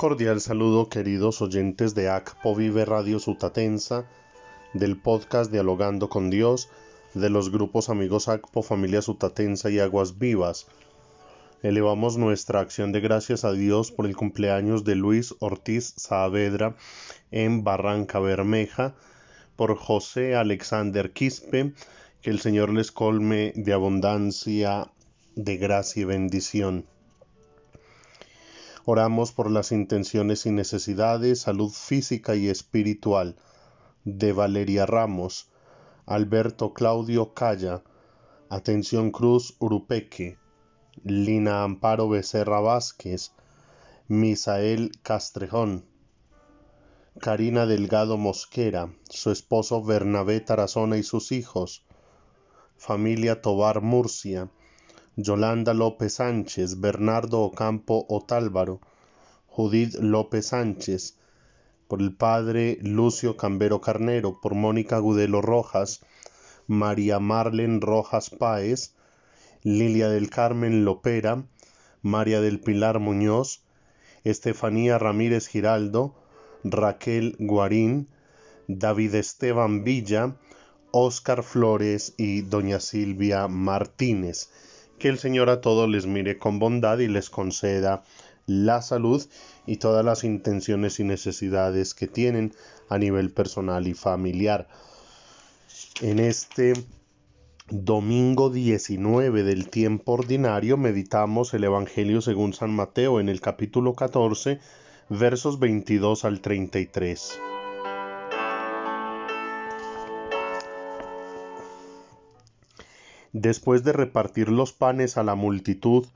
Cordial saludo queridos oyentes de ACPO Vive Radio Sutatensa, del podcast Dialogando con Dios, de los grupos amigos ACPO Familia Sutatensa y Aguas Vivas. Elevamos nuestra acción de gracias a Dios por el cumpleaños de Luis Ortiz Saavedra en Barranca Bermeja, por José Alexander Quispe, que el Señor les colme de abundancia, de gracia y bendición. Oramos por las intenciones y necesidades, salud física y espiritual de Valeria Ramos, Alberto Claudio Calla, Atención Cruz Urupeque, Lina Amparo Becerra Vázquez, Misael Castrejón, Karina Delgado Mosquera, su esposo Bernabé Tarazona y sus hijos, familia Tobar Murcia, Yolanda López Sánchez, Bernardo Ocampo Otálvaro, Judith López Sánchez, por el padre Lucio Cambero Carnero, por Mónica Gudelo Rojas, María Marlen Rojas Páez, Lilia del Carmen Lopera, María del Pilar Muñoz, Estefanía Ramírez Giraldo, Raquel Guarín, David Esteban Villa, Óscar Flores y doña Silvia Martínez. Que el Señor a todos les mire con bondad y les conceda la salud y todas las intenciones y necesidades que tienen a nivel personal y familiar. En este domingo 19 del tiempo ordinario meditamos el Evangelio según San Mateo en el capítulo 14 versos 22 al 33. Después de repartir los panes a la multitud,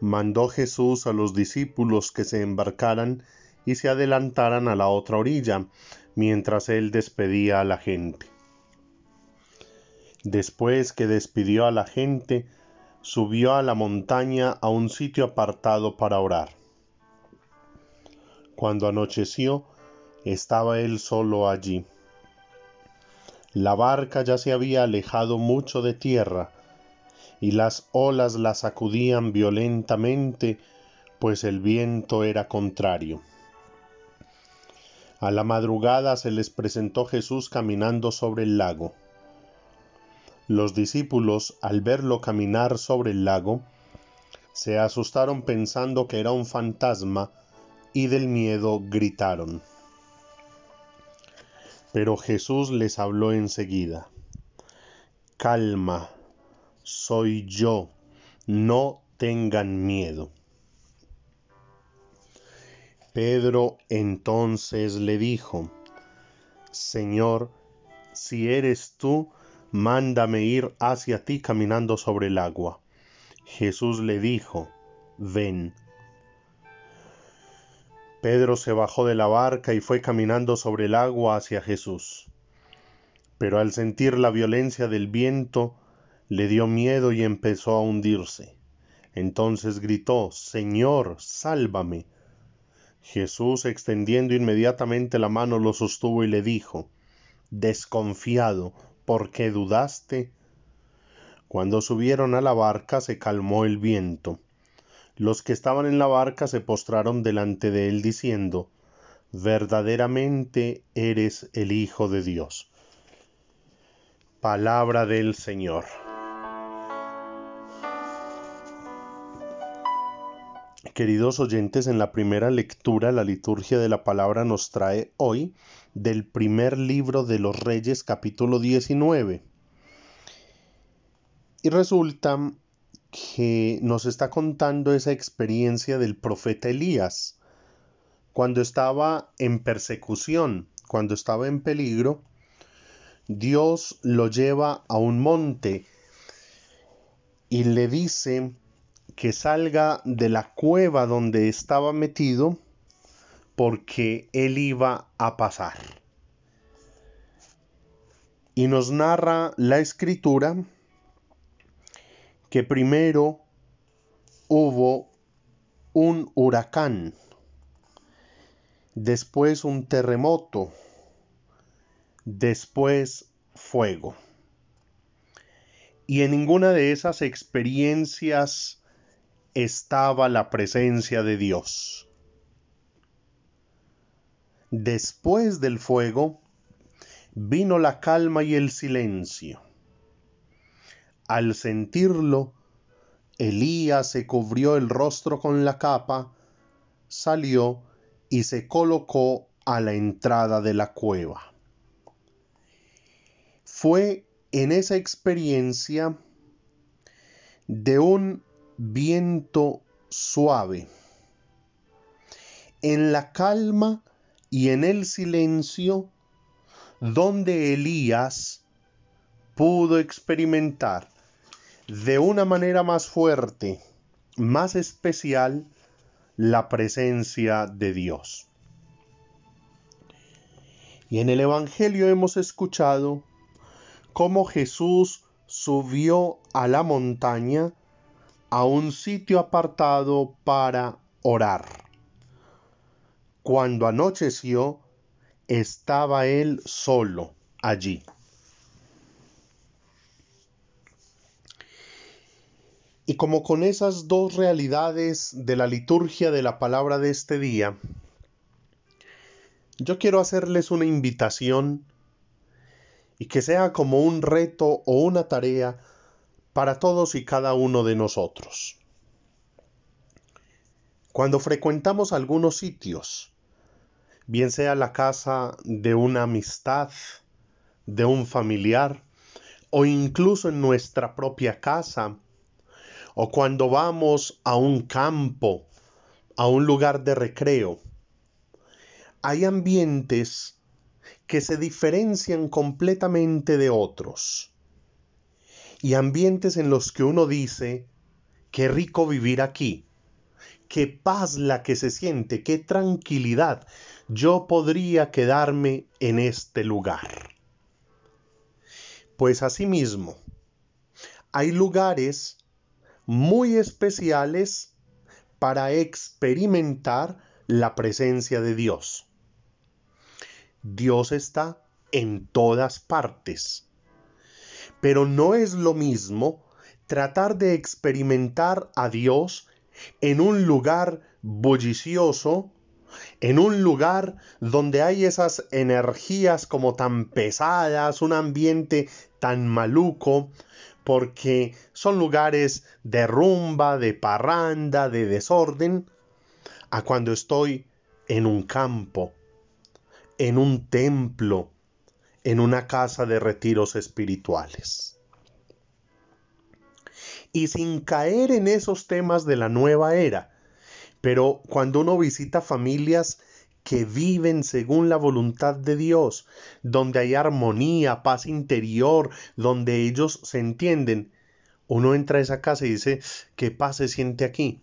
mandó Jesús a los discípulos que se embarcaran y se adelantaran a la otra orilla, mientras él despedía a la gente. Después que despidió a la gente, subió a la montaña a un sitio apartado para orar. Cuando anocheció, estaba él solo allí. La barca ya se había alejado mucho de tierra, y las olas la sacudían violentamente, pues el viento era contrario. A la madrugada se les presentó Jesús caminando sobre el lago. Los discípulos, al verlo caminar sobre el lago, se asustaron pensando que era un fantasma y del miedo gritaron. Pero Jesús les habló enseguida. Calma, soy yo, no tengan miedo. Pedro entonces le dijo, Señor, si eres tú, mándame ir hacia ti caminando sobre el agua. Jesús le dijo, ven. Pedro se bajó de la barca y fue caminando sobre el agua hacia Jesús. Pero al sentir la violencia del viento, le dio miedo y empezó a hundirse. Entonces gritó, Señor, sálvame. Jesús, extendiendo inmediatamente la mano, lo sostuvo y le dijo, Desconfiado, ¿por qué dudaste? Cuando subieron a la barca se calmó el viento los que estaban en la barca se postraron delante de él diciendo, verdaderamente eres el Hijo de Dios. Palabra del Señor. Queridos oyentes, en la primera lectura la liturgia de la palabra nos trae hoy del primer libro de los Reyes capítulo 19. Y resulta que nos está contando esa experiencia del profeta Elías. Cuando estaba en persecución, cuando estaba en peligro, Dios lo lleva a un monte y le dice que salga de la cueva donde estaba metido porque él iba a pasar. Y nos narra la escritura que primero hubo un huracán, después un terremoto, después fuego. Y en ninguna de esas experiencias estaba la presencia de Dios. Después del fuego vino la calma y el silencio. Al sentirlo, Elías se cubrió el rostro con la capa, salió y se colocó a la entrada de la cueva. Fue en esa experiencia de un viento suave, en la calma y en el silencio, donde Elías pudo experimentar de una manera más fuerte, más especial, la presencia de Dios. Y en el Evangelio hemos escuchado cómo Jesús subió a la montaña a un sitio apartado para orar. Cuando anocheció, estaba él solo allí. Y como con esas dos realidades de la liturgia de la palabra de este día, yo quiero hacerles una invitación y que sea como un reto o una tarea para todos y cada uno de nosotros. Cuando frecuentamos algunos sitios, bien sea la casa de una amistad, de un familiar, o incluso en nuestra propia casa, o cuando vamos a un campo, a un lugar de recreo, hay ambientes que se diferencian completamente de otros. Y ambientes en los que uno dice, qué rico vivir aquí, qué paz la que se siente, qué tranquilidad, yo podría quedarme en este lugar. Pues asimismo, hay lugares muy especiales para experimentar la presencia de Dios. Dios está en todas partes. Pero no es lo mismo tratar de experimentar a Dios en un lugar bullicioso, en un lugar donde hay esas energías como tan pesadas, un ambiente tan maluco, porque son lugares de rumba, de parranda, de desorden, a cuando estoy en un campo, en un templo, en una casa de retiros espirituales. Y sin caer en esos temas de la nueva era, pero cuando uno visita familias que viven según la voluntad de Dios, donde hay armonía, paz interior, donde ellos se entienden, uno entra a esa casa y dice, ¿qué paz se siente aquí?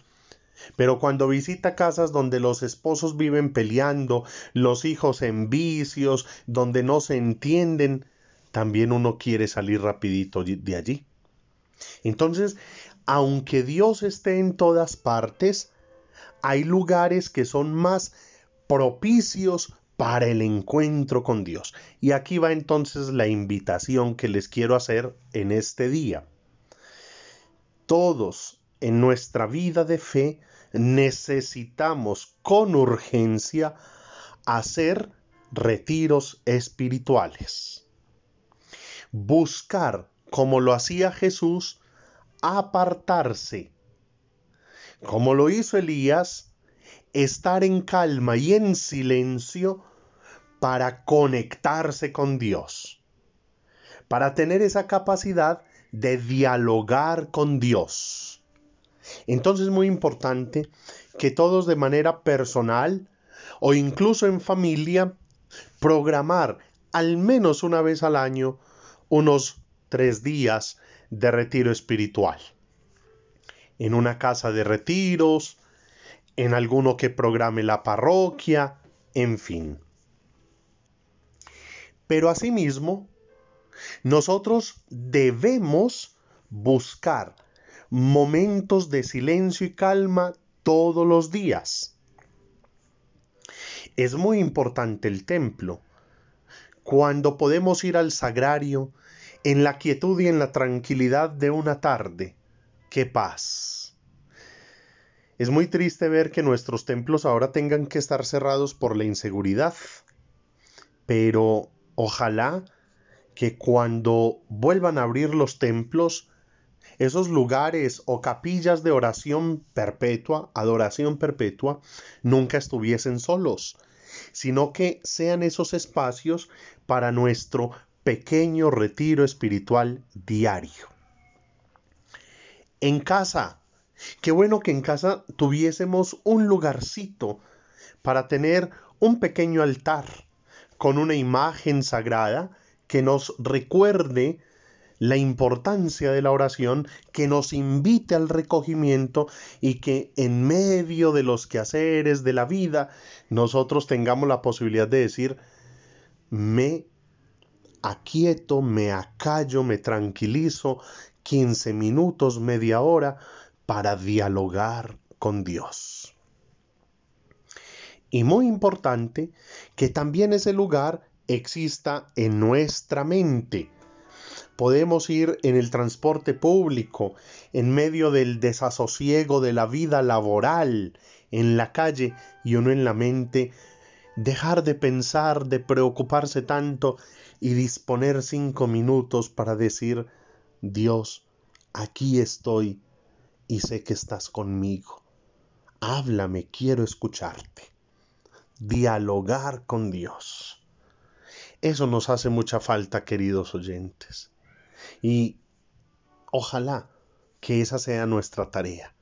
Pero cuando visita casas donde los esposos viven peleando, los hijos en vicios, donde no se entienden, también uno quiere salir rapidito de allí. Entonces, aunque Dios esté en todas partes, hay lugares que son más propicios para el encuentro con Dios. Y aquí va entonces la invitación que les quiero hacer en este día. Todos en nuestra vida de fe necesitamos con urgencia hacer retiros espirituales. Buscar, como lo hacía Jesús, apartarse. Como lo hizo Elías, estar en calma y en silencio para conectarse con Dios, para tener esa capacidad de dialogar con Dios. Entonces es muy importante que todos de manera personal o incluso en familia programar al menos una vez al año unos tres días de retiro espiritual. En una casa de retiros, en alguno que programe la parroquia, en fin. Pero asimismo, nosotros debemos buscar momentos de silencio y calma todos los días. Es muy importante el templo. Cuando podemos ir al sagrario en la quietud y en la tranquilidad de una tarde, qué paz. Es muy triste ver que nuestros templos ahora tengan que estar cerrados por la inseguridad, pero ojalá que cuando vuelvan a abrir los templos, esos lugares o capillas de oración perpetua, adoración perpetua, nunca estuviesen solos, sino que sean esos espacios para nuestro pequeño retiro espiritual diario. En casa, qué bueno que en casa tuviésemos un lugarcito para tener un pequeño altar con una imagen sagrada que nos recuerde la importancia de la oración, que nos invite al recogimiento y que en medio de los quehaceres de la vida nosotros tengamos la posibilidad de decir, me aquieto, me acallo, me tranquilizo 15 minutos, media hora para dialogar con Dios. Y muy importante que también ese lugar exista en nuestra mente Podemos ir en el transporte público, en medio del desasosiego de la vida laboral, en la calle y uno en la mente, dejar de pensar, de preocuparse tanto y disponer cinco minutos para decir, Dios, aquí estoy y sé que estás conmigo. Háblame, quiero escucharte. Dialogar con Dios. Eso nos hace mucha falta, queridos oyentes. Y ojalá que esa sea nuestra tarea.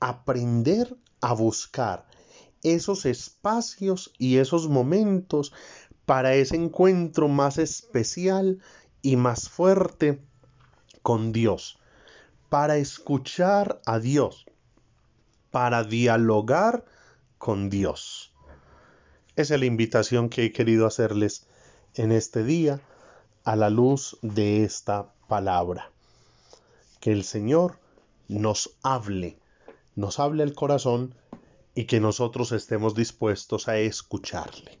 Aprender a buscar esos espacios y esos momentos para ese encuentro más especial y más fuerte con Dios, para escuchar a Dios, para dialogar con Dios. Esa es la invitación que he querido hacerles en este día a la luz de esta palabra. Que el Señor nos hable, nos hable el corazón y que nosotros estemos dispuestos a escucharle.